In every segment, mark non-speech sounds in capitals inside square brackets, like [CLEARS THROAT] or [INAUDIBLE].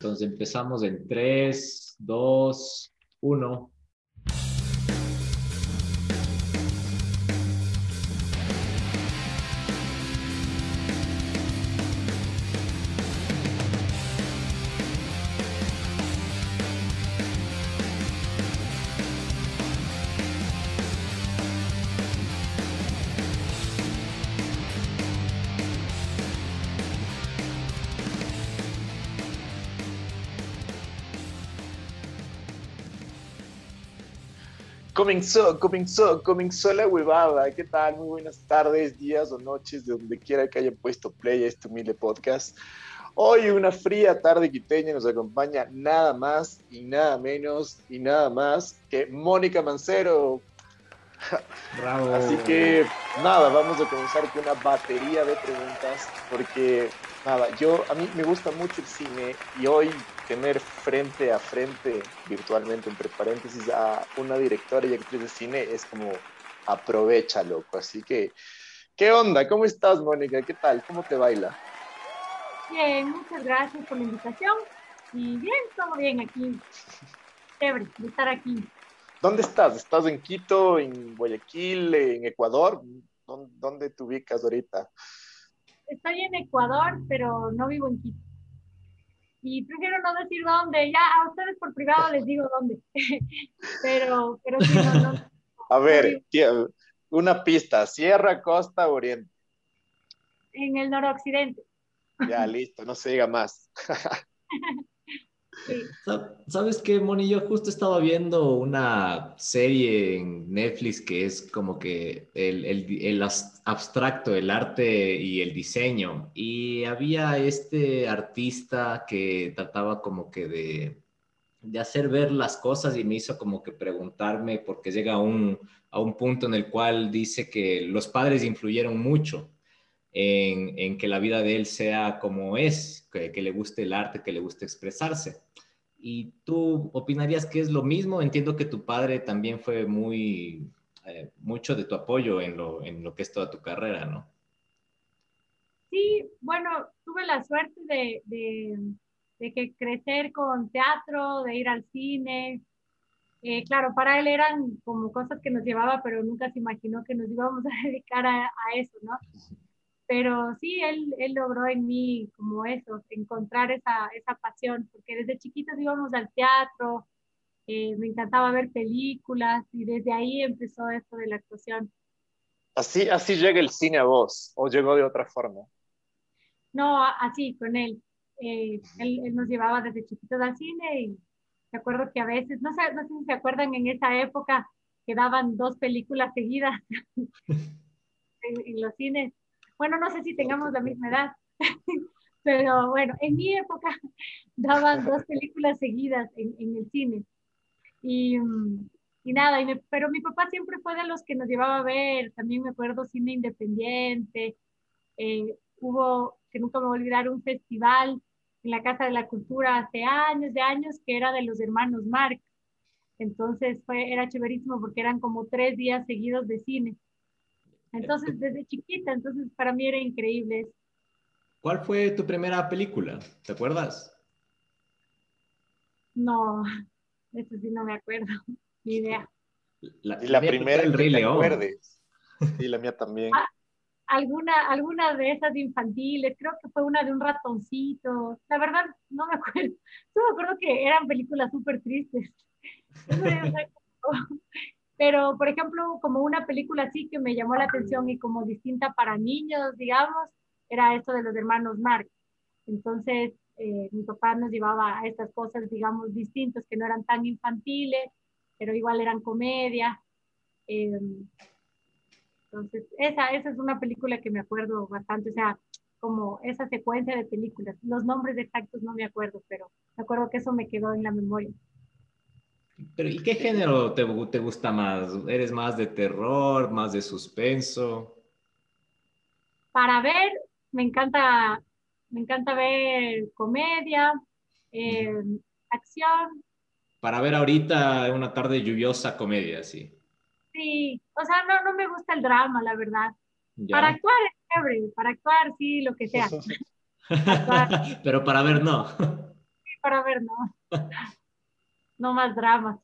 Entonces empezamos en 3, 2, 1. Comenzó, comenzó, comenzó la huevada. ¿Qué tal? Muy buenas tardes, días o noches, de donde quiera que hayan puesto play a este humilde podcast. Hoy, una fría tarde quiteña, nos acompaña nada más y nada menos y nada más que Mónica Mancero. Bravo. Así que nada, vamos a comenzar con una batería de preguntas porque nada, yo a mí me gusta mucho el cine y hoy tener frente a frente, virtualmente, entre paréntesis, a una directora y actriz de cine es como aprovecha, loco. Así que, ¿qué onda? ¿Cómo estás, Mónica? ¿Qué tal? ¿Cómo te baila? Bien, muchas gracias por la invitación. Y bien, todo bien aquí. Chévere de estar aquí. ¿Dónde estás? ¿Estás en Quito, en Guayaquil, en Ecuador? ¿Dónde te ubicas ahorita? Estoy en Ecuador, pero no vivo en Quito y prefiero no decir dónde, ya a ustedes por privado les digo dónde, [LAUGHS] pero, pero sí, no, no, A ver, una pista, Sierra, Costa, Oriente. En el noroccidente. Ya, listo, no se diga más. [LAUGHS] ¿Sabes qué, Moni? Yo justo estaba viendo una serie en Netflix que es como que el, el, el, abstracto, el arte y el diseño. Y había este artista que trataba como que de, de hacer ver las cosas y me hizo como que preguntarme, porque llega un, a un punto en el cual dice que los padres influyeron mucho. En, en, que la vida de él sea como es, que, que, le guste el arte, que le guste expresarse. ¿Y tú opinarías que es lo mismo? Entiendo que tu padre también fue muy, eh, mucho de tu apoyo en lo, en lo que es toda tu carrera, ¿no? Sí, bueno, tuve la suerte de, de, de que crecer con teatro, de ir al cine. Eh, claro, para él eran como cosas que nos llevaba, pero nunca se imaginó que nos íbamos a [LAUGHS] dedicar a, a eso, ¿no? Pero sí, él, él logró en mí como eso, encontrar esa, esa pasión, porque desde chiquitos íbamos al teatro, eh, me encantaba ver películas y desde ahí empezó esto de la actuación. Así, así llega el cine a vos, o llegó de otra forma. No, así, con él. Eh, él, él, nos llevaba desde chiquitos al cine y me acuerdo que a veces, no sé, no sé si se acuerdan en esa época que daban dos películas seguidas [LAUGHS] en, en los cines bueno, no sé si tengamos la misma edad, [LAUGHS] pero bueno, en mi época [LAUGHS] daban dos películas seguidas en, en el cine. Y, y nada, y me, pero mi papá siempre fue de los que nos llevaba a ver, también me acuerdo cine independiente, eh, hubo, que nunca me voy a olvidar, un festival en la Casa de la Cultura hace años de años que era de los hermanos Marx. Entonces fue, era chéverísimo porque eran como tres días seguidos de cine. Entonces, desde chiquita, entonces para mí era increíble. ¿Cuál fue tu primera película? ¿Te acuerdas? No, eso sí no me acuerdo, [LAUGHS] ni idea. La, y la primera, el Rey León. Y la mía también. Ah, alguna, alguna de esas infantiles, creo que fue una de un ratoncito. La verdad, no me acuerdo. Solo me acuerdo que eran películas súper tristes. [LAUGHS] Pero, por ejemplo, como una película así que me llamó la atención y como distinta para niños, digamos, era esto de los hermanos Marx. Entonces, eh, mi papá nos llevaba a estas cosas, digamos, distintas, que no eran tan infantiles, pero igual eran comedia. Eh, entonces, esa, esa es una película que me acuerdo bastante, o sea, como esa secuencia de películas. Los nombres exactos no me acuerdo, pero me acuerdo que eso me quedó en la memoria. Pero ¿y qué género te, te, gusta más? ¿Eres más de terror, más de suspenso? Para ver, me encanta, me encanta ver comedia, eh, acción. Para ver ahorita una tarde lluviosa comedia, sí. Sí, o sea, no, no me gusta el drama, la verdad. Ya. Para actuar es chévere, para actuar sí, lo que sea. [LAUGHS] Pero para ver no. para ver, no. [LAUGHS] No más dramas.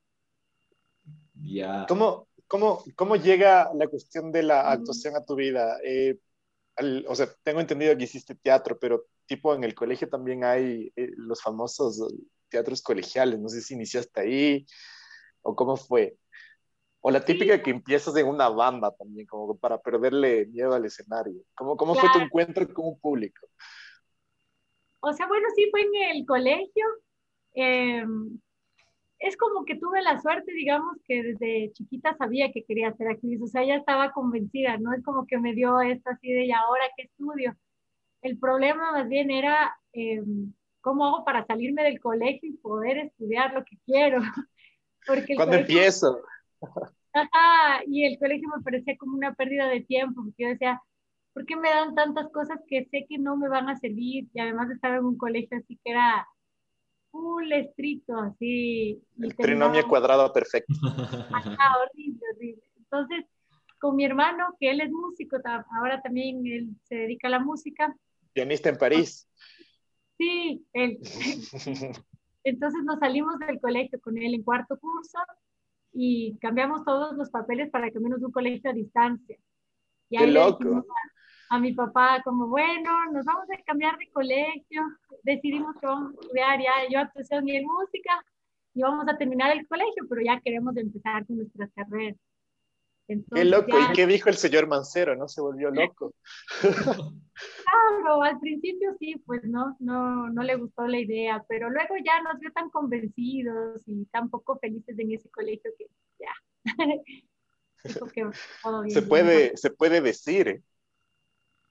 Ya. ¿Cómo, cómo, cómo llega la cuestión de la actuación a tu vida? Eh, o sea, tengo entendido que hiciste teatro, pero tipo en el colegio también hay eh, los famosos teatros colegiales. No sé si iniciaste ahí o cómo fue. O la típica que empiezas en una banda también, como para perderle miedo al escenario. ¿Cómo, cómo fue tu encuentro con un público? O sea, bueno, sí fue en el colegio. Em, es como que tuve la suerte, digamos, que desde chiquita sabía que quería ser actriz, o sea, ya estaba convencida, no es como que me dio esto así de, ¿y ahora qué estudio? El problema más bien era em, cómo hago para salirme del colegio y poder estudiar lo que quiero. [LAUGHS] Porque ¿Cuándo empiezo? Ajá, y el colegio me parecía como una pérdida de tiempo, porque yo decía, ¿por qué me dan tantas cosas que sé que no me van a servir? Y además estaba en un colegio así que era full estricto, así. El trinomio cuadrado perfecto. [LAUGHS] Ajá, horrible, horrible. Entonces, con mi hermano, que él es músico, ahora también él se dedica a la música. Pianista en París. Sí, él. [LAUGHS] Entonces nos salimos del colegio con él en cuarto curso y cambiamos todos los papeles para que menos un colegio a distancia. Y Qué loco a mi papá como, bueno, nos vamos a cambiar de colegio, decidimos que vamos a estudiar ya yo actuación y en música y vamos a terminar el colegio, pero ya queremos empezar con nuestras carreras. qué loco, ¿y qué dijo el señor Mancero? ¿No se volvió loco? [LAUGHS] claro, al principio sí, pues no, no, no le gustó la idea, pero luego ya nos vio tan convencidos y tan poco felices en ese colegio que ya. [LAUGHS] se, puede, se puede decir, ¿eh?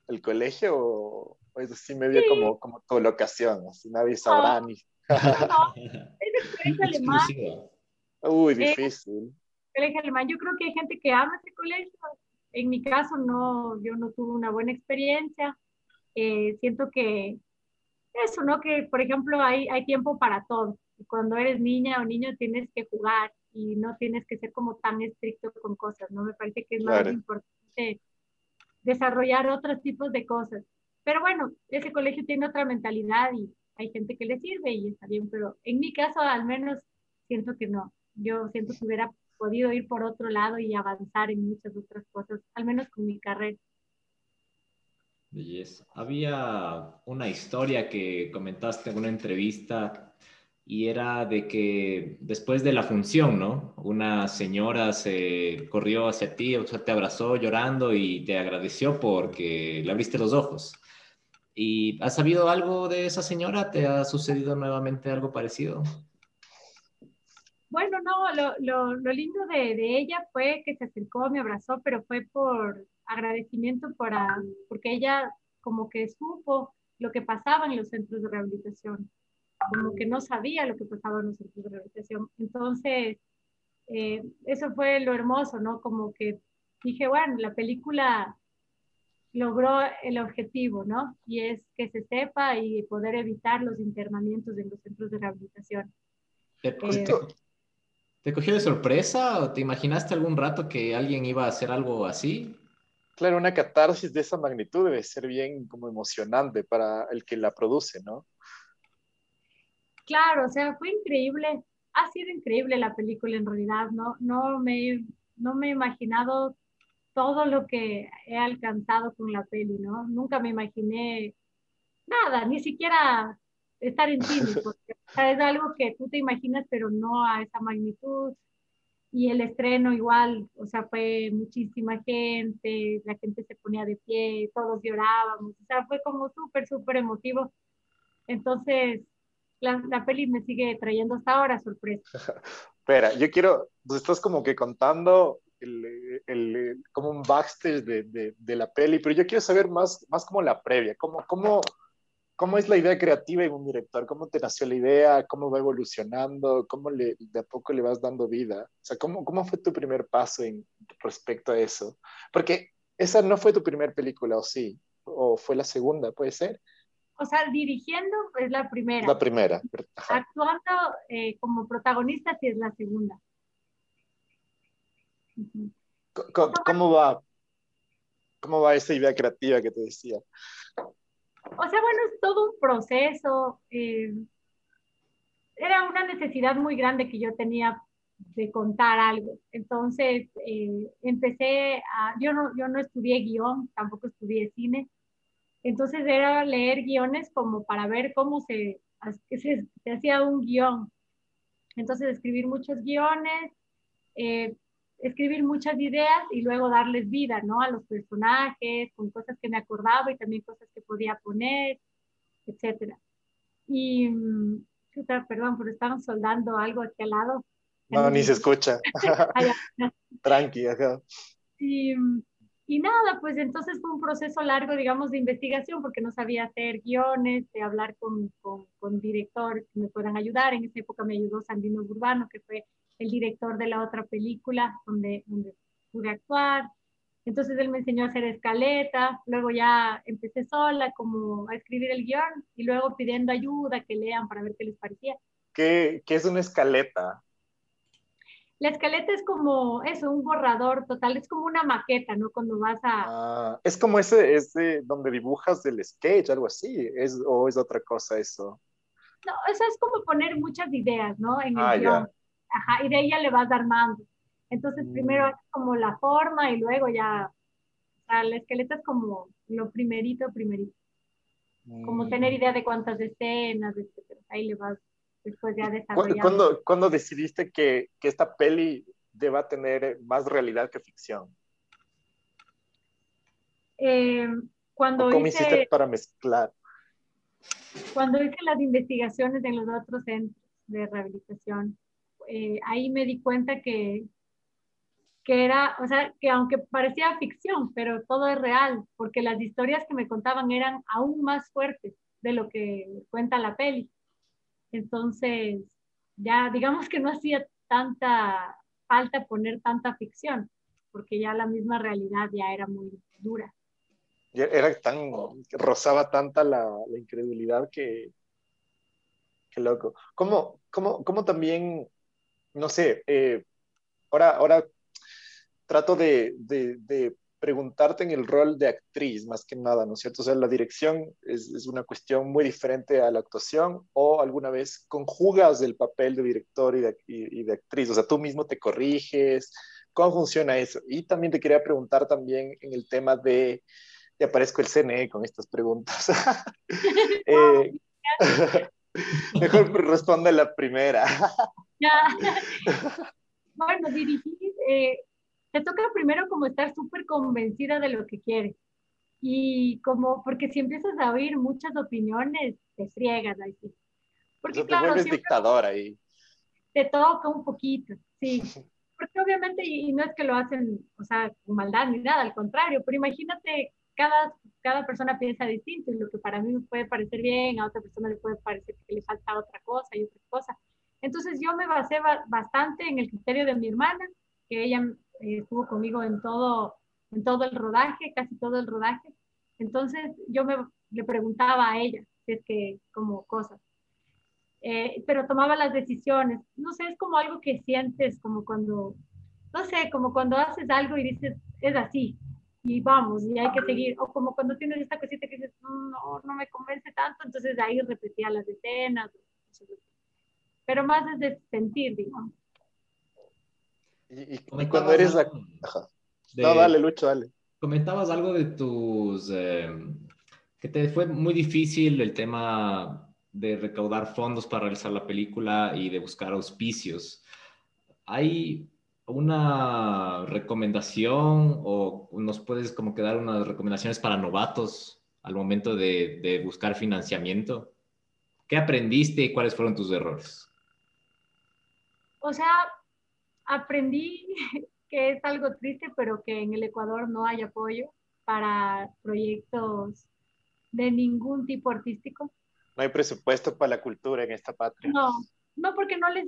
El colegio o, es así medio como, como tu locación? Así nadie sabrá ni. No, [LAUGHS] es el colegio alemán. Uy, difícil. colegio alemán. Yo creo que hay gente que ama ese colegio. En mi caso, no, yo no tuve una buena experiencia. Eh, siento que eso, ¿no? Que, por ejemplo, hay, hay tiempo para todo. Cuando eres niña o niño tienes que jugar y no tienes que ser como tan estricto con cosas, ¿no? Me parece que es más importante desarrollar otros tipos de cosas. Pero bueno, ese colegio tiene otra mentalidad y hay gente que le sirve y está bien, pero en mi caso al menos siento que no. Yo siento que hubiera podido ir por otro lado y avanzar en muchas otras cosas, al menos con mi carrera. Belleza. Había una historia que comentaste en una entrevista y era de que después de la función, ¿no? Una señora se corrió hacia ti, o sea, te abrazó llorando y te agradeció porque le abriste los ojos. ¿Y has sabido algo de esa señora? ¿Te ha sucedido nuevamente algo parecido? Bueno, no, lo, lo, lo lindo de, de, ella fue que se acercó, me abrazó, pero fue por agradecimiento para, porque ella como que supo lo que pasaba en los centros de rehabilitación como que no sabía lo que pasaba en los centros de rehabilitación. Entonces, eh, eso fue lo hermoso, ¿no? Como que dije, bueno, la película logró el objetivo, ¿no? Y es que se sepa y poder evitar los internamientos en los centros de rehabilitación. ¿Te, eh, ¿Te cogió de sorpresa o te imaginaste algún rato que alguien iba a hacer algo así? Claro, una catarsis de esa magnitud debe ser bien como emocionante para el que la produce, ¿no? Claro, o sea, fue increíble, ha sido increíble la película en realidad, no, no, me, no me he imaginado todo lo que he alcanzado con la peli, ¿no? Nunca me imaginé nada, ni siquiera estar en cine, [LAUGHS] porque es algo que tú te imaginas, pero no a esa magnitud. Y el estreno igual, o sea, fue muchísima gente, la gente se ponía de pie, todos llorábamos, o sea, fue como súper, súper emotivo. Entonces, la, peli me sigue trayendo hasta ahora sorpresa. [LAUGHS] Espera, yo quiero, tú estás como que contando el, el, como un backstage de, de, de, la peli, pero yo quiero saber más, más como la previa, cómo, cómo, cómo es la idea creativa en un director, cómo te nació la idea, cómo va evolucionando, cómo le, de a poco le vas dando vida, o sea, cómo, cómo fue tu primer paso en respecto a eso, porque esa no fue tu primera película, ¿o sí? ¿O fue la segunda, puede ser? O sea, dirigiendo es la primera. La primera. Actuando eh, como protagonista sí es la segunda. ¿Cómo, va? ¿Cómo va esa idea creativa que te decía? O sea, bueno, es todo un proceso. Eh, era una necesidad muy grande que yo tenía de contar algo. Entonces, eh, empecé a, yo no, yo no estudié guion, tampoco estudié cine, entonces era leer guiones como para ver cómo se, se, se hacía un guion. Entonces, escribir muchos guiones, eh, escribir muchas ideas y luego darles vida, ¿no? A los personajes, con cosas que me acordaba y también cosas que podía poner, etcétera. Y, mm, perdón, pero estaban soldando algo aquí al lado. No, ni se escucha. [LAUGHS] [LAUGHS] Tranqui, Y, y, nada, pues entonces fue un proceso largo, digamos, de investigación, porque no sabía hacer guiones, de hablar con, con, con directores que me puedan ayudar. En esa época me ayudó Sandino Urbano, que fue el director de la otra película donde, donde pude actuar. Entonces él me enseñó a hacer escaleta, luego ya empecé sola como a escribir el guion y luego pidiendo ayuda, que lean para ver qué les parecía. ¿Qué, qué es una escaleta? La escaleta es como eso, un borrador total, es como una maqueta, ¿no? Cuando vas a... Ah, es como ese, ese donde dibujas el sketch, algo así, es, o es otra cosa eso. No, eso es como poner muchas ideas, ¿no? En el ah, guion. Ajá, y de ya le vas armando. Entonces, primero mm. es como la forma y luego ya, o sea, el esqueleto es como lo primerito, primerito. Como tener mm. idea de cuántas escenas, etc. Ahí le vas después ya desarrollando. ¿Cuándo, ¿cuándo decidiste que, que, esta peli deba tener más realidad que ficción? Eh, cuando ¿Cómo hiciste para mezclar? Cuando hice las investigaciones en los otros centros de rehabilitación, eh, ahí me di cuenta que, que era, o sea, que aunque parecía ficción, pero todo es real, porque las historias que me contaban eran aún más fuertes de lo que cuenta la peli. Entonces, ya digamos que no hacía tanta falta poner tanta ficción, porque ya la misma realidad ya era muy dura. Era tan, rozaba tanta la, la incredulidad que, qué loco. ¿Cómo, cómo, cómo también no sé, eh, ahora, ahora trato de, preguntarte en el rol de actriz, más que nada, ¿no es cierto? O sea, la dirección es, una cuestión muy diferente a la actuación o alguna vez conjugas el papel de director y de, actriz, o sea, tú mismo te corriges, ¿cómo funciona eso? Y también te quería preguntar también en el tema de, te aparezco el CNE con estas preguntas. [LAUGHS] eh, [LAUGHS] Mejor responde la primera. [LAUGHS] bueno, dirigir, eh, te toca primero como estar súper convencida de lo que quieres. Y como, porque si empiezas a oír muchas opiniones, te friegas ahí. Porque Eso te vuelves dictador ahí. Te toca un poquito, sí. [LAUGHS] Porque obviamente, y no es que lo hacen, o sea, con maldad ni nada, al contrario, pero imagínate cada, cada persona piensa distinto y lo que para mí me puede parecer bien, a otra persona le puede parecer que le falta otra cosa y otra cosa. Entonces yo me basé bastante en el criterio de mi hermana, que ella estuvo conmigo en todo, en todo el rodaje, casi todo el rodaje. Entonces yo me, le preguntaba a ella, si es que como cosas. Eh, pero tomaba las decisiones. No sé, es como algo que sientes, como cuando, no sé, como cuando haces algo y dices, es así, y vamos, y hay que seguir. O como cuando tienes esta cosita que dices, no, no me convence tanto, entonces ahí repetía las escenas. Pero más es de sentir, digamos. Y, cuando eres la... no, dale, Lucho, dale. Comentabas algo de tus... Eh, que te fue muy difícil el tema de recaudar fondos para realizar la película y de buscar auspicios. ¿Hay una recomendación o nos puedes como que dar unas recomendaciones para novatos al momento de, buscar financiamiento? ¿Qué aprendiste y cuáles fueron tus errores? O sea, aprendí [LAUGHS] que es algo triste, pero que en el Ecuador no hay apoyo para proyectos de ningún tipo artístico. No hay presupuesto para la cultura en esta patria. No, no porque no les,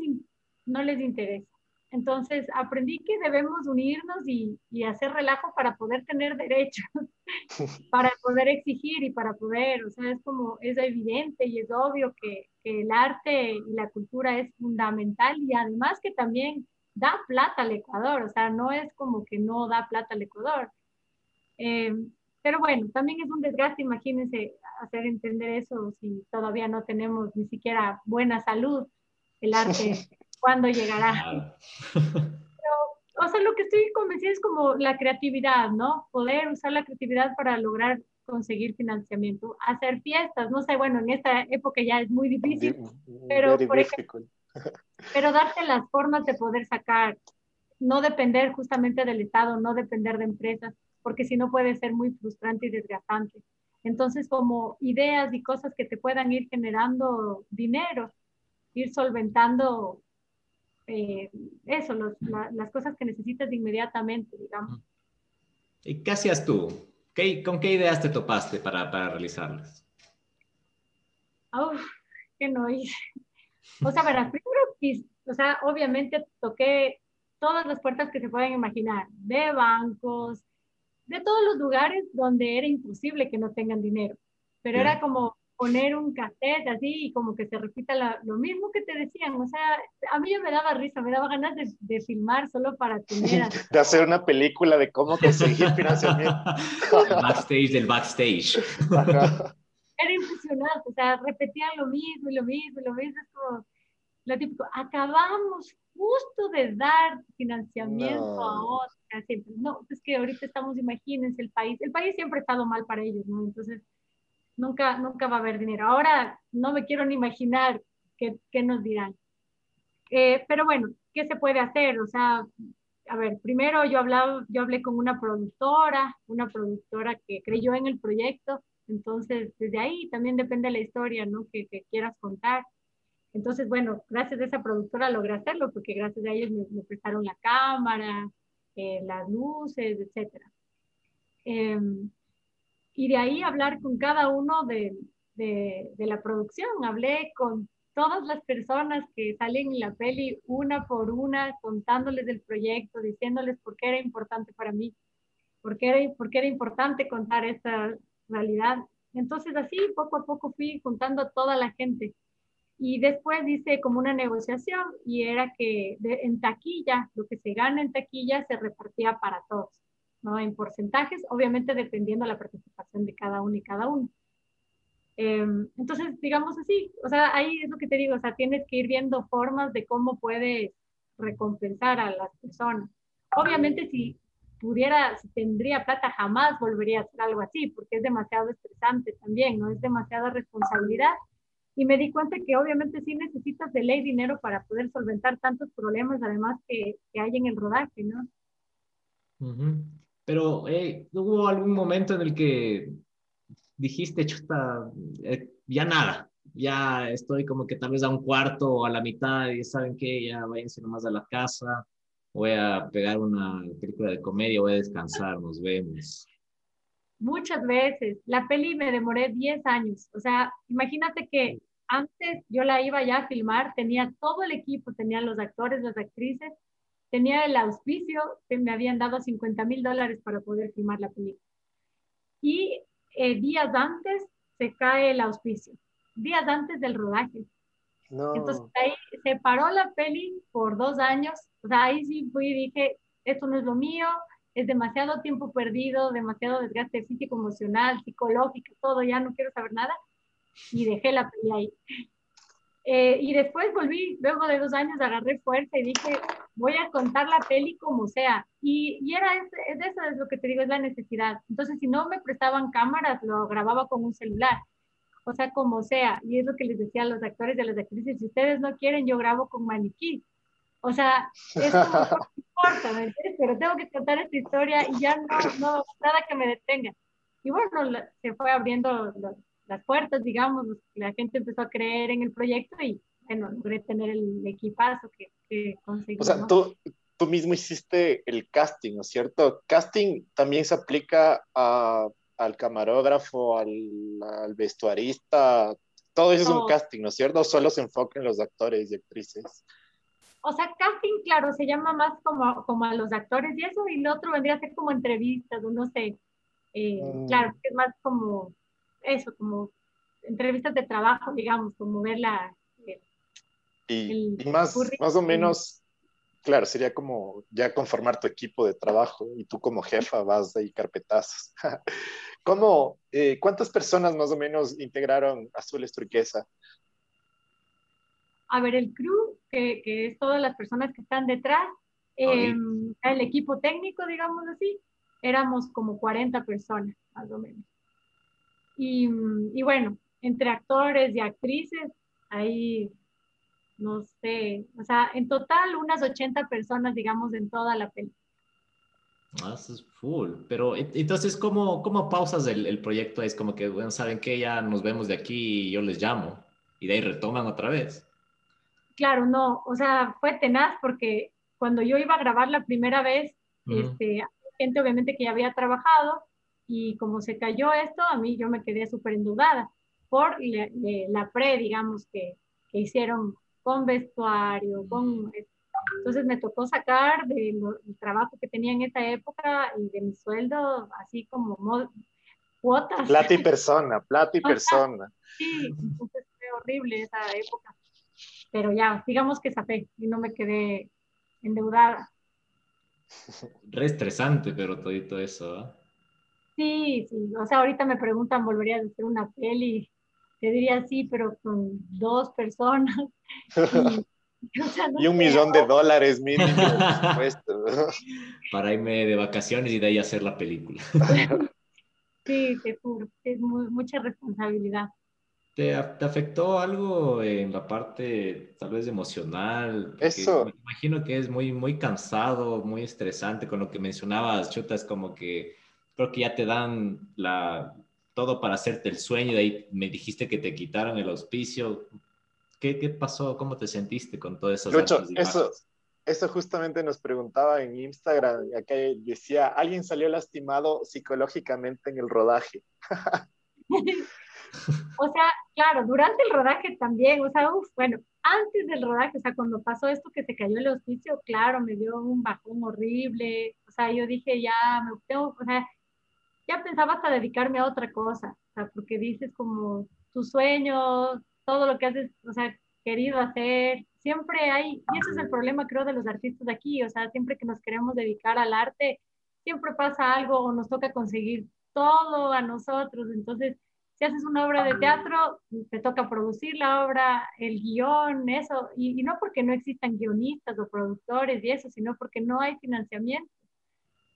no les interesa. Entonces aprendí que debemos unirnos y, hacer relajo para poder tener derechos, [LAUGHS] para poder exigir y para poder, o sea, es como, es evidente y es obvio que, el arte y la cultura es fundamental y además que también da plata al Ecuador, o sea, no es como que no da plata al Ecuador. Eh, pero bueno, también es un desgaste, imagínense hacer entender eso si todavía no tenemos ni siquiera buena salud el [LAUGHS] arte, cuándo llegará. o sea, lo que estoy convencida es como la creatividad, ¿no? Poder usar la creatividad para lograr conseguir financiamiento, hacer fiestas, no sé, bueno, en esta época ya es muy difícil, pero, pero darte las formas de poder sacar, no depender justamente del Estado, no depender de empresas, porque si no puede ser muy frustrante y desgastante. Entonces, como ideas y cosas que te puedan ir generando dinero, ir solventando eh, eso, las cosas que necesitas inmediatamente, digamos. ¿Y qué hacías tú? ¿Con qué ideas te topaste para, para realizarlas? Uf, que no hice. O sea, verás, primero, o sea, obviamente toqué todas las puertas que se pueden imaginar, de bancos, de todos los lugares donde era imposible que no tengan dinero. Pero era como poner un cassette así y como que se repita lo mismo que te decían. O sea, a mí me daba risa, me daba ganas de, de filmar solo para tener... [LAUGHS] de hacer una película de cómo conseguir financiamiento. [LAUGHS] backstage del backstage. Era impresionante, o sea, repetían lo mismo y lo mismo y lo mismo. Es como lo típico, acabamos justo de dar financiamiento a otros siempre. No, es que ahorita estamos, imagínense, el país, el país siempre ha estado mal para ellos, ¿no? Entonces, nunca, nunca va a haber dinero. Ahora no me quiero ni imaginar qué, qué nos dirán. Eh, pero bueno, ¿qué se puede hacer? O sea, a ver, primero yo, hablaba, yo hablé con una productora, una productora que creyó en el proyecto, entonces desde ahí también depende la historia, ¿no? Que, que quieras contar. Entonces, bueno, gracias a esa productora logré hacerlo, porque gracias a ellos me, me prestaron la cámara, eh, las luces, etc. Em, y de ahí hablar con cada uno de, de, la producción. Hablé con todas las personas que salen en la peli una por una, contándoles del proyecto, diciéndoles por qué era importante para mí, por qué era, por qué era importante contar esta realidad. Entonces así poco a poco fui juntando a toda la gente y después hice como una negociación y era que en taquilla, lo que se gana en taquilla se repartía para todos, ¿no? En porcentajes, obviamente dependiendo de la participación de cada uno y cada uno. Em, entonces, digamos así, o sea, ahí es lo que te digo, o sea, tienes que ir viendo formas de cómo puedes recompensar a las personas. Obviamente, si pudiera, si tendría plata, jamás volvería a hacer algo así, porque es demasiado estresante también, ¿no? Es demasiada responsabilidad y me di cuenta que obviamente sí necesitas de ley dinero para poder solventar tantos problemas, además que, que hay en el rodaje, ¿no? Pero eh, hubo algún momento en el que dijiste, chuta, eh, ya nada, ya estoy como que tal vez a un cuarto o a la mitad y saben que ya váyanse nomás a la casa, voy a pegar una película de comedia, voy a descansar, nos vemos. Muchas veces. La peli me demoré 10 años. O sea, imagínate que antes yo la iba ya a filmar, tenía todo el equipo, tenía los actores, las actrices, tenía el auspicio, que me habían dado 50 mil dólares para poder filmar la película. Y eh, días antes se cae el auspicio, días antes del rodaje. Entonces ahí se paró la peli por dos años, o sea, ahí sí fui y dije, esto no es lo mío, es demasiado tiempo perdido, demasiado desgaste físico, emocional, psicológico, todo, ya no quiero saber nada y dejé la peli ahí. Eh, y después volví, luego de dos años agarré fuerza y dije, voy a contar la peli como sea. Y, y era, es, es eso es lo que te digo, es la necesidad. Entonces, si no me prestaban cámaras, lo grababa con un celular. O sea, como sea. Y es lo que les decía a los actores y a las actrices, si ustedes no quieren, yo grabo con maniquí. O sea, es como, no [LAUGHS] importa, ¿me entiendes? Pero tengo que contar esta historia y ya no, no, nada que me detenga. Y bueno, se fue abriendo las puertas, digamos, la gente empezó a creer en el proyecto y bueno, logré tener el equipazo que, que conseguí. O sea, tú, tú mismo hiciste el casting, ¿no es cierto? Casting también se aplica a, al camarógrafo, al, al, vestuarista, todo eso es un casting, ¿no es cierto? Solo se enfoca en los actores y actrices. O sea, casting, claro, se llama más como, como a los actores y eso, y lo otro vendría a ser como entrevistas, o no sé. Eh, mm. Claro, es más como eso, como entrevistas de trabajo, digamos, como ver la... y, más, más o menos, claro, sería como ya conformar tu equipo de trabajo y tú como jefa vas ahí carpetazos. [LAUGHS] ¿Cómo, eh, ¿Cuántas personas más o menos integraron Azules Turquesa? a ver, el crew, que, que es todas las personas que están detrás, em, el equipo técnico, digamos así, éramos como 40 personas, más o menos. Y, y bueno, entre actores y actrices, ahí, no sé, o sea, en total unas 80 personas, digamos, en toda la película. Ah, eso es full. Pero entonces, ¿cómo, cómo pausas el, el, proyecto? Es como que, bueno, saben que ya nos vemos de aquí y yo les llamo. Y de ahí retoman otra vez. Claro, no. O sea, fue tenaz porque cuando yo iba a grabar la primera vez, este, gente obviamente que ya había trabajado y como se cayó esto, a mí yo me quedé súper endudada por la pre, digamos, que, que hicieron con vestuario, con entonces me tocó sacar del trabajo que tenía en esa época y de mi sueldo, así como cuotas. Plata y [LAUGHS] persona, plata y persona. Sí, entonces fue horrible esa época. Pero ya, digamos que fe y no me quedé endeudada. Re estresante, pero todito eso. ¿eh? Sí, sí. O sea, ahorita me preguntan, ¿volverías a hacer una peli? Te diría sí, pero con dos personas. [LAUGHS] y un millón de dólares mínimo, [LAUGHS] [LAUGHS] Para irme de vacaciones y de ahí hacer la película. sí, te juro, es mucha responsabilidad. ¿Te, ¿Te, afectó algo en la parte tal vez emocional? Eso. Me imagino que es muy, muy cansado, muy estresante con lo que mencionabas, Chuta, es como que creo que ya te dan la, todo para hacerte el sueño, de ahí me dijiste que te quitaron el auspicio, ¿Qué, ¿Qué, pasó? ¿Cómo te sentiste con todo eso? Lucho, eso, eso justamente nos preguntaba en Instagram, acá decía, alguien salió lastimado psicológicamente en el rodaje. [LAUGHS] o sea, claro, durante el rodaje también, o sea, bueno, antes del rodaje, o sea, cuando pasó esto que se cayó el hospicio, claro, me dio un bajón horrible, o sea, yo dije, ya, me tengo, o sea, ya pensaba hasta dedicarme a otra cosa, o sea, porque dices como tus sueños, todo lo que has, o sea, querido hacer. Siempre hay, y ese es el problema creo de los artistas de aquí, o sea, siempre que nos queremos dedicar al arte, siempre pasa algo o nos toca conseguir todo a nosotros. Entonces, si haces una obra de teatro, te toca producir la obra, el guion, eso, y, y no porque no existan guionistas o productores y eso, sino porque no hay financiamiento.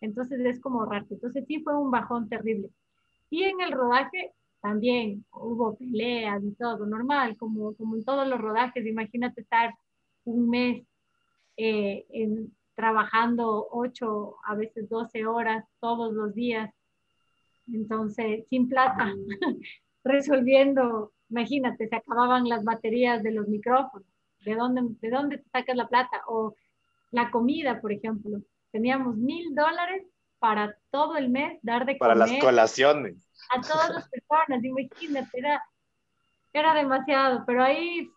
Entonces es como raro. Entonces sí fue un bajón terrible. Y en el rodaje también hubo peleas y todo, normal, como, como en todos los rodajes. Imagínate estar un mes eh, trabajando 8, a veces 12 horas todos los días. Entonces, sin plata, [LAUGHS] resolviendo, imagínate, se acababan las baterías de los micrófonos. ¿De dónde, ¿De dónde sacas la plata? O la comida, por ejemplo. Teníamos mil dólares para todo el mes dar de comer. Para las colaciones. a todas las personas, imagínate, era, era demasiado, pero ahí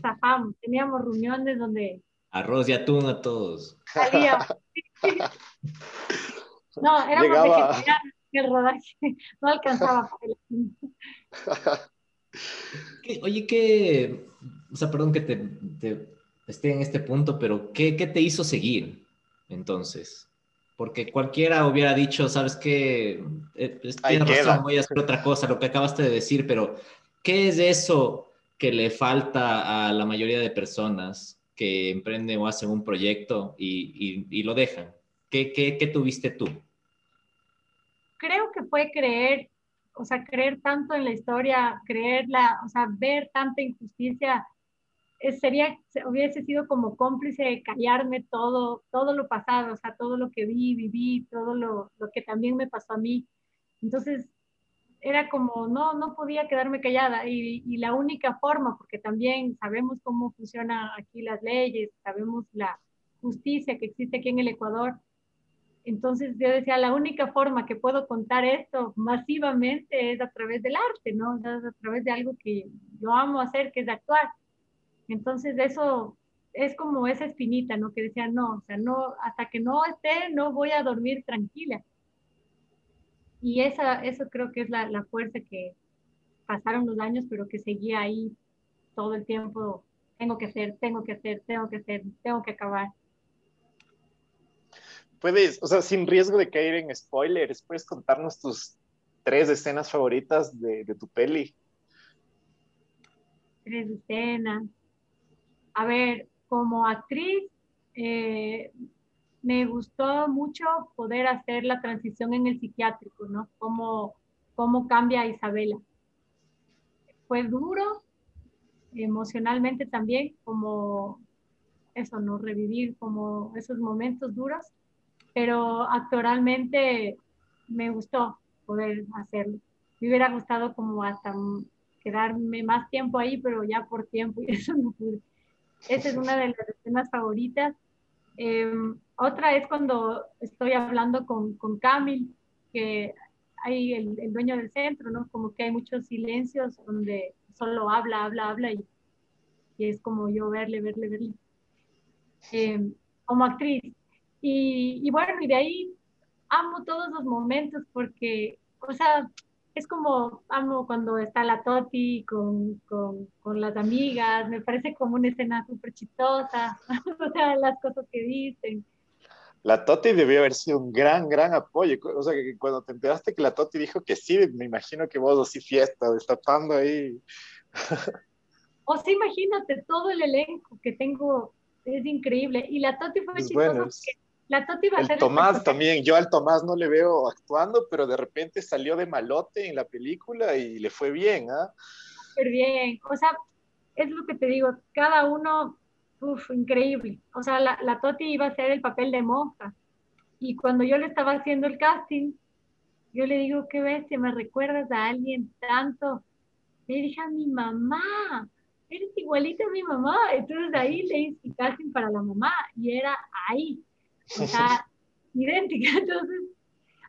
zafamos, teníamos reuniones donde... Arroz y atún a todos. No, éramos Llegaba... vegetarianos el rodaje, no alcanzaba Oye, ¿qué, o sea, perdón que te, te, esté en este punto, pero ¿qué, ¿qué te hizo seguir entonces? porque cualquiera hubiera dicho, sabes qué, eh, tienes razón, voy a hacer otra cosa, lo que acabaste de decir, pero ¿qué es eso que le falta a la mayoría de personas que emprenden o hacen un proyecto y, y, lo dejan? ¿Qué, ¿Qué, qué, tuviste tú? Creo que fue creer, o sea, creer tanto en la historia, creerla, o sea, ver tanta injusticia sería, hubiese sido como cómplice de callarme todo, todo lo pasado, o sea, todo lo que vi, viví, todo lo, lo que también me pasó a mí. Entonces, era como, no, no podía quedarme callada y, y, la única forma, porque también sabemos cómo funcionan aquí las leyes, sabemos la justicia que existe aquí en el Ecuador. Entonces yo decía, la única forma que puedo contar esto masivamente es a través del arte, ¿no? a través de algo que yo amo hacer, que es actuar. Entonces eso es como esa espinita, ¿no? Que decía, no, o sea, no, hasta que no esté, no voy a dormir tranquila. Y esa, eso creo que es la, la fuerza que pasaron los años, pero que seguía ahí todo el tiempo. Tengo que hacer, tengo que hacer, tengo que hacer, tengo que acabar. Puedes, o sea, sin riesgo de caer en spoilers, puedes contarnos tus tres escenas favoritas de, de tu peli. Tres escenas. A ver, como actriz, eh, me gustó mucho poder hacer la transición en el psiquiátrico, ¿no? Cómo, cómo cambia Isabela. Fue duro, emocionalmente también, como eso, ¿no? Revivir como esos momentos duros, pero actoralmente me gustó poder hacerlo. Me hubiera gustado como hasta quedarme más tiempo ahí, pero ya por tiempo y [LAUGHS] eso no pude. Esa es una de las escenas favoritas. Em, otra es cuando estoy hablando con, con Camil, que hay el, el, dueño del centro, ¿no? Como que hay muchos silencios donde solo habla, habla, habla y, y es como yo verle, verle, verle. Em, como actriz. Y, y, bueno, y de ahí amo todos los momentos porque, o es como, amo cuando está la Toti con, con, con las amigas, me parece como una escena súper chistosa, [LAUGHS] o sea, las cosas que dicen. La Toti debió haber sido un gran, gran apoyo. O sea, que cuando te enteraste que la Toti dijo que sí, me imagino que vos así fiesta, destapando ahí. [LAUGHS] O sea, imagínate todo el elenco que tengo, es increíble. Y la Toti fue chistosa la Toti va a el Tomás también, yo al Tomás no le veo actuando, pero de repente salió de malote en la película y le fue bien, ¿ah? Súper bien, o sea, es lo que te digo, cada uno, uff, increíble. O sea, la, la Toti iba a hacer el papel de monja. Y cuando yo le estaba haciendo el casting, yo le digo, qué bestia, me recuerdas a alguien tanto. Le dije a mi mamá, eres igualita a mi mamá. Entonces ahí le hice el casting para la mamá y era ahí o sea, [LAUGHS] idéntica. [LAUGHS] Entonces,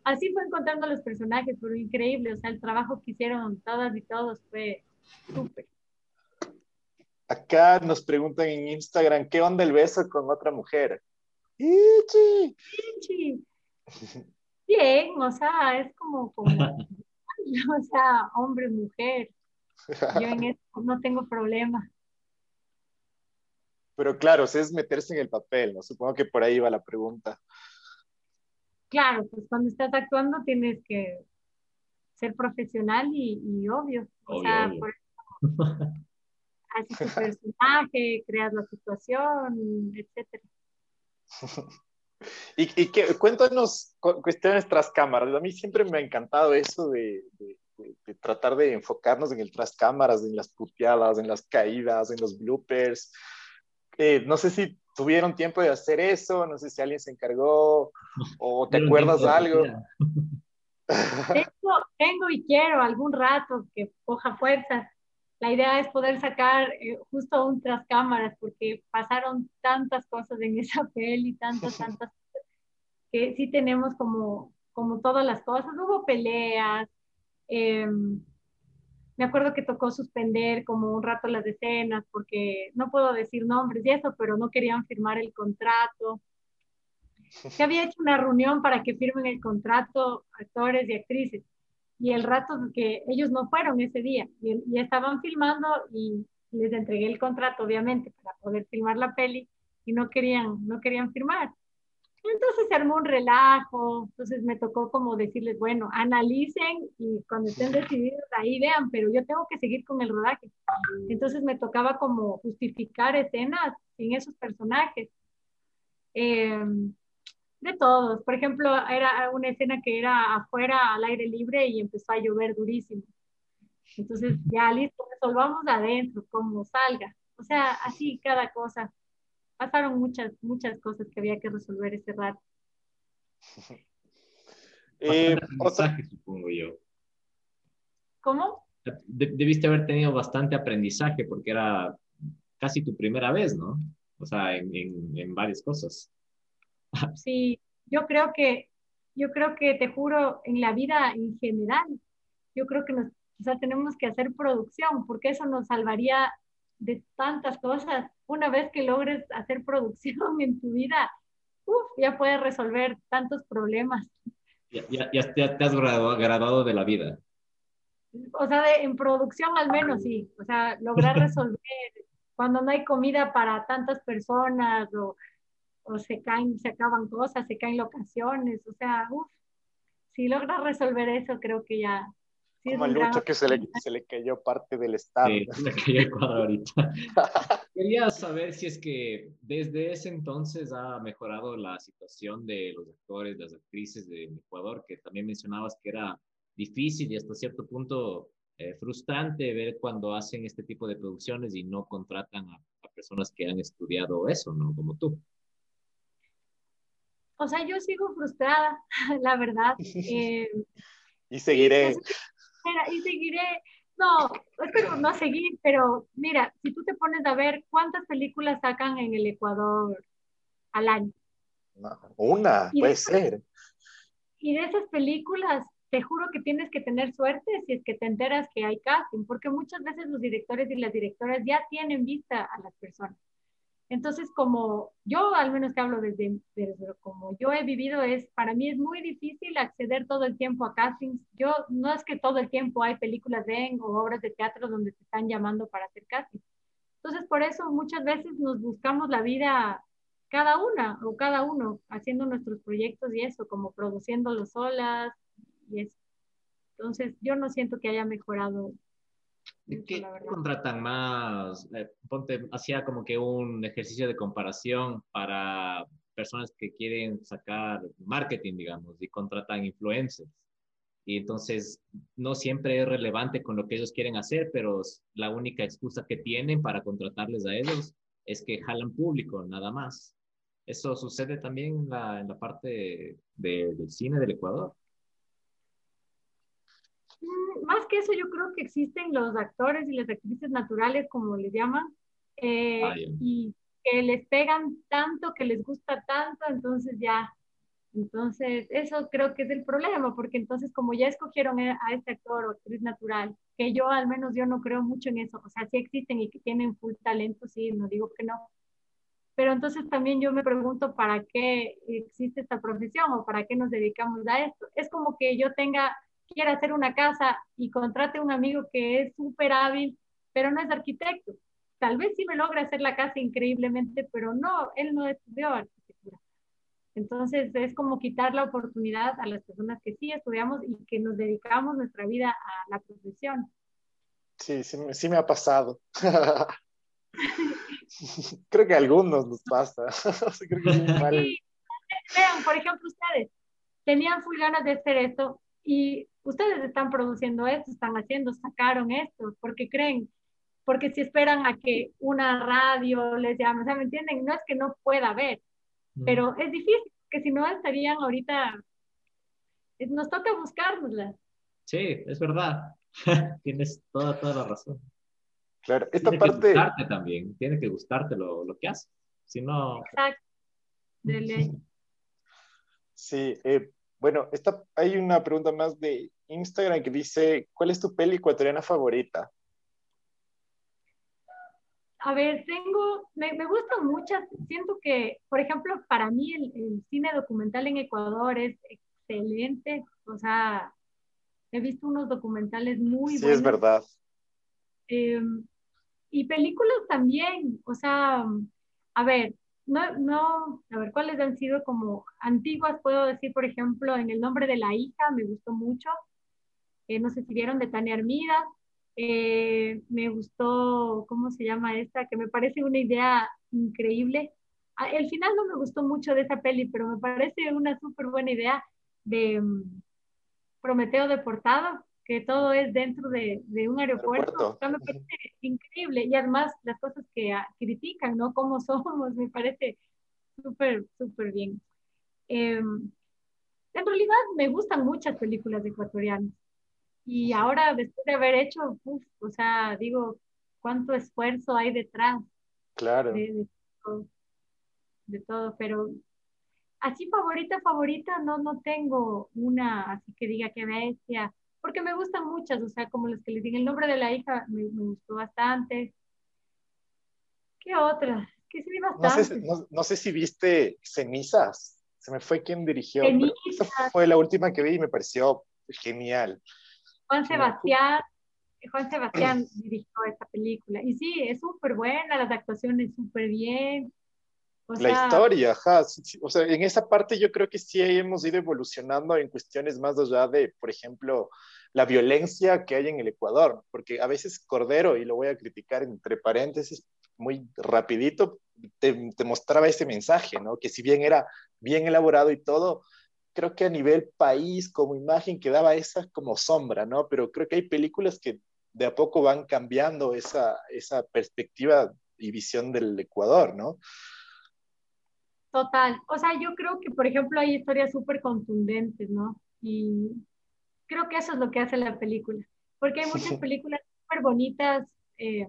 así fue encontrando los personajes, pero increíble. O sea, el trabajo que hicieron todas y todos fue súper. Acá nos preguntan en Instagram, ¿qué onda el beso con otra mujer? ¡Ichi! ¡Ichi! [LAUGHS] Bien, o sea, es como, como o sea, hombre, mujer. Yo en eso no tengo problema. Pero claro, es meterse en el papel, ¿no? Supongo que por ahí va la pregunta. Claro, pues cuando estás actuando tienes que ser profesional y, obvio. o sea, por [LAUGHS] eso haces tu personaje, creas la situación, etc. [LAUGHS] y, y que, cuéntanos cuestiones tras cámaras. A mí siempre me ha encantado eso de, de, tratar de enfocarnos en el tras cámaras, en las puteadas, en las caídas, en los bloopers. Eh, no sé si tuvieron tiempo de hacer eso, no sé si alguien se encargó [LAUGHS] o te acuerdas de algo. [LAUGHS] Tengo, y quiero algún rato que coja fuerzas. La idea es poder sacar eh, justo un tras cámaras porque pasaron tantas cosas en [LAUGHS] esa peli, tantas, tantas que sí tenemos como, como todas las cosas. Hubo peleas, eh, me acuerdo que tocó suspender como un rato las escenas porque no puedo decir nombres y eso, pero no querían firmar el contrato. Se había hecho una reunión para que firmen el contrato actores y actrices y el rato que ellos no fueron ese día y, y estaban filmando y les entregué el contrato obviamente para poder filmar la peli y no querían, no querían firmar. Entonces se armó un relajo, entonces me tocó como decirles, bueno, analicen y cuando estén decididos ahí vean, pero yo tengo que seguir con el rodaje. Entonces me tocaba como justificar escenas en esos personajes. Em, de todos. Por ejemplo, era una escena que era afuera al aire libre y empezó a llover durísimo. Entonces, ya listo, resolvamos adentro, como salga. O sea, así cada cosa pasaron muchas, muchas cosas que había que resolver ese rato. [LAUGHS] eh, supongo yo. ¿Cómo? debiste haber tenido bastante aprendizaje porque era casi tu primera vez, ¿no? O sea, en, en, varias cosas. [LAUGHS] Sí, yo creo que, yo creo que, te juro, en la vida en general, yo creo que nos, o sea, tenemos que hacer producción porque eso nos salvaría de tantas cosas. Una vez que logres hacer producción [LAUGHS] en tu vida, ya puedes resolver tantos problemas. Ya, ya, ya te has graduado, de la vida. O sea, en producción al menos sí. O sea, lograr [LAUGHS] resolver cuando no hay comida para tantas personas o, o se caen, se acaban cosas, se caen locaciones. O sea, si logras resolver eso, creo que ya Como Lucho que se le, se le cayó parte del estado. Sí, se le cayó el cuadro ahorita. [LAUGHS] Quería saber si es que desde ese entonces ha mejorado la situación de los actores, las actrices de Ecuador, que también mencionabas que era difícil y hasta cierto punto eh, frustrante ver cuando hacen este tipo de producciones y no contratan a, personas que han estudiado eso, ¿no? Como tú. O sea, yo sigo frustrada, [LAUGHS] la verdad. [LAUGHS] Eh, y seguiré. Y seguiré. No, espero no seguir, pero mira, si tú te pones a ver cuántas películas sacan en el Ecuador al año. una, puede ser. Y de esas películas, te juro que tienes que tener suerte si es que te enteras que hay casting, porque muchas veces los directores y las directoras ya tienen vista a las personas. Entonces, como yo al menos te hablo desde, desde, como yo he vivido, es para mí es muy difícil acceder todo el tiempo a castings. Yo no es que todo el tiempo hay películas de o obras de teatro donde te están llamando para hacer castings. Entonces, por eso muchas veces nos buscamos la vida cada una o cada uno haciendo nuestros proyectos y eso, como produciéndolo solas y eso. Entonces, yo no siento que haya mejorado ¿Qué contratan más? Eh, ponte, hacía como que un ejercicio de comparación para personas que quieren sacar marketing, digamos, y contratan influencers. Y entonces no siempre es relevante con lo que ellos quieren hacer, pero la única excusa que tienen para contratarles a ellos es que jalan público, nada más. Eso sucede también en la, en la parte del cine del Ecuador. Mm, más que eso, yo creo que existen los actores y las actrices naturales, como les llaman, eh, ah, y que les pegan tanto, que les gusta tanto, entonces ya, entonces eso creo que es el problema, porque entonces como ya escogieron a este actor o actriz natural, que yo al menos yo no creo mucho en eso, o sea, sí existen y que tienen full talento, sí, no digo que no, pero entonces también yo me pregunto para qué existe esta profesión o para qué nos dedicamos a esto. Es como que yo tenga quiere hacer una casa y contrate a un amigo que es súper hábil, pero no es arquitecto. Tal vez sí me logra hacer la casa increíblemente, pero no, él no estudió arquitectura. Entonces es como quitar la oportunidad a las personas que sí estudiamos y que nos dedicamos nuestra vida a la profesión. Sí, sí, me ha pasado. [LAUGHS] Creo que a algunos nos pasa. [LAUGHS] Vean, por ejemplo, ustedes tenían full ganas de hacer esto y ustedes están produciendo esto, están haciendo, sacaron esto, porque creen, porque si esperan a que una radio les llame, o sea, ¿me entienden? No es que no pueda haber, pero es difícil, que si no estarían ahorita, nos toca buscárnosla. Sí, es verdad, [LAUGHS] tienes toda, toda la razón. Claro, esta tiene parte... Que gustarte también, tiene que gustarte lo, lo que haces, si no... Exacto, de [LAUGHS] Sí, eh, bueno, esta, hay una pregunta más de Instagram que dice, ¿cuál es tu peli ecuatoriana favorita? A ver, tengo, me, me gustan muchas, siento que, por ejemplo, para mí el, cine documental en Ecuador es excelente, o sea, he visto unos documentales muy buenos. Sí, es verdad. Em, y películas también, o sea, a ver, no, no, a ver, ¿cuáles han sido como antiguas? Puedo decir, por ejemplo, en el nombre de la hija, me gustó mucho. Eh, no sé si vieron de Tania Armida. Eh, me gustó, ¿cómo se llama esta? Que me parece una idea increíble. Ah, el final no me gustó mucho de esa peli, pero me parece una súper buena idea de um, Prometeo deportado que todo es dentro de, de un aeropuerto. me parece increíble. Y además las cosas que ah, critican, ¿no? Cómo somos, me parece súper, súper bien. Em, en realidad me gustan muchas películas ecuatorianas. Y ahora, después de haber hecho, o sea, digo, cuánto esfuerzo hay detrás. Claro. De, todo, de todo, pero así favorita, favorita, no, no tengo una así que diga que bestia porque me gustan muchas, o sea, como las que les dije, el nombre de la hija me, gustó bastante. ¿Qué otra? Que sí, bastante. No sé, si viste Cenizas, se me fue quien dirigió. Cenizas. fue la última que vi y me pareció genial. Juan Sebastián, Juan Sebastián [CLEARS THROAT] dirigió esta película. Y sí, es súper buena, las actuaciones súper bien. la historia, ajá. O sea, en esa parte yo creo que sí hemos ido evolucionando en cuestiones más allá de, por ejemplo, la violencia que hay en el Ecuador, porque a veces Cordero, y lo voy a criticar entre paréntesis muy rapidito, te, te mostraba ese mensaje, ¿no? Que si bien era bien elaborado y todo, creo que a nivel país, como imagen, quedaba esa como sombra, ¿no? Pero creo que hay películas que de a poco van cambiando esa, esa perspectiva y visión del Ecuador, ¿no? Total. O sea, yo creo que, por ejemplo, hay historias súper contundentes, ¿no? Y creo que eso es lo que hace la película. Porque hay muchas [LAUGHS] películas súper bonitas eh,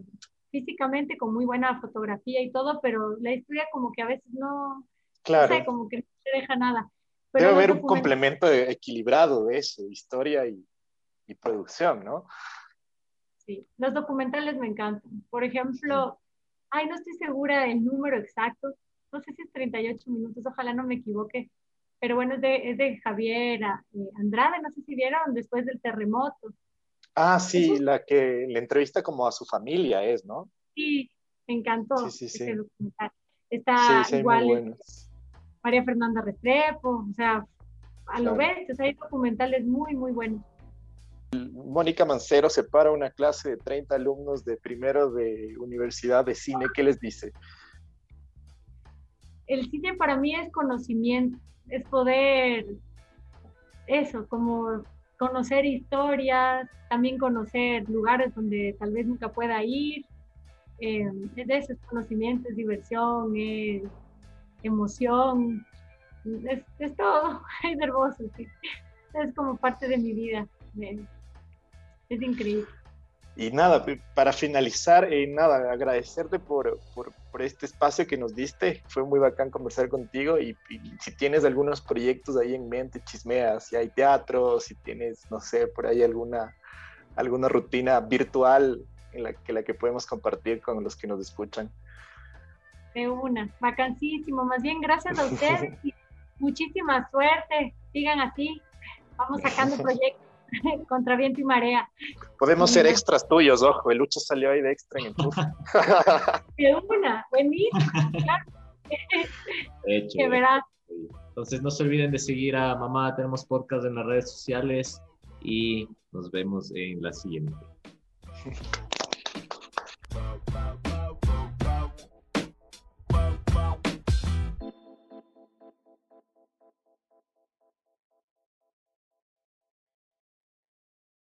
físicamente, con muy buena fotografía y todo, pero la historia como que a veces no, claro. no sé, como que no te deja nada. Pero Debe haber un complemento equilibrado de eso, historia y, y, producción, ¿no? Sí, los documentales me encantan. Por ejemplo, ay, no estoy segura del número exacto, no sé si es 38 minutos, ojalá no me equivoque, pero bueno, es de, es de Javier eh, Andrade, no sé si vieron, después del terremoto. Ah, sí, la que le entrevista como a su familia es, ¿no? Sí, me encantó sí, sí, sí. documental. Está igual María Fernanda Restrepo, o sea, a lo ves, hay documentales muy, muy buenos. Mónica Mancero separa una clase de 30 alumnos de primero de Universidad de Cine. ¿Qué les dice? El cine para mí es conocimiento, es poder, eso, como conocer historias, también conocer lugares donde tal vez nunca pueda ir. Eh, es de eso, es conocimiento, es diversión, es emoción, es, es todo, [LAUGHS] es hermoso, sí. es como parte de mi vida. Es increíble. Y nada, para finalizar, eh, nada, agradecerte por, por, por, este espacio que nos diste. Fue muy bacán conversar contigo y, si tienes algunos proyectos ahí en mente, chismea, si hay teatro, si tienes, no sé, por ahí alguna, alguna rutina virtual en la que, la que podemos compartir con los que nos escuchan. De una, vacancísimo. Más bien, gracias a ustedes [LAUGHS] y muchísima suerte. Sigan así. Vamos sacando [LAUGHS] proyectos. [LAUGHS] contra viento y marea. Podemos ser extras tuyos, ojo, el Lucho salió ahí de extra en el puff. De una, buenísimo, claro. Hecho, que verás. Entonces no se olviden de seguir a Mamá, tenemos podcast en las redes sociales y nos vemos en la siguiente.